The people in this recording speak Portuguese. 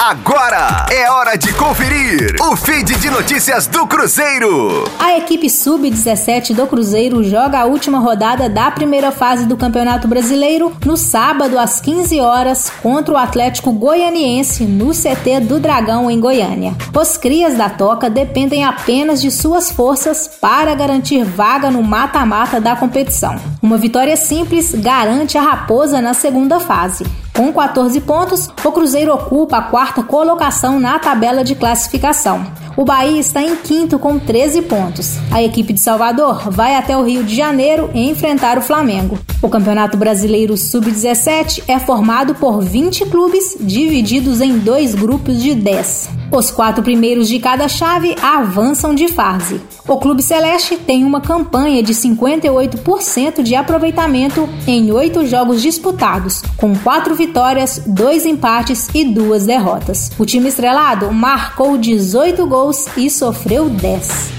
Agora é hora de conferir o feed de notícias do Cruzeiro. A equipe sub-17 do Cruzeiro joga a última rodada da primeira fase do Campeonato Brasileiro no sábado às 15 horas contra o Atlético Goianiense no CT do Dragão em Goiânia. Os crias da Toca dependem apenas de suas forças para garantir vaga no mata-mata da competição. Uma vitória simples garante a Raposa na segunda fase. Com 14 pontos, o Cruzeiro ocupa a quarta colocação na tabela de classificação. O Bahia está em quinto com 13 pontos. A equipe de Salvador vai até o Rio de Janeiro enfrentar o Flamengo. O Campeonato Brasileiro Sub-17 é formado por 20 clubes divididos em dois grupos de 10. Os quatro primeiros de cada chave avançam de fase. O Clube Celeste tem uma campanha de 58% de aproveitamento em oito jogos disputados, com quatro vitórias, dois empates e duas derrotas. O time estrelado marcou 18 gols e sofreu 10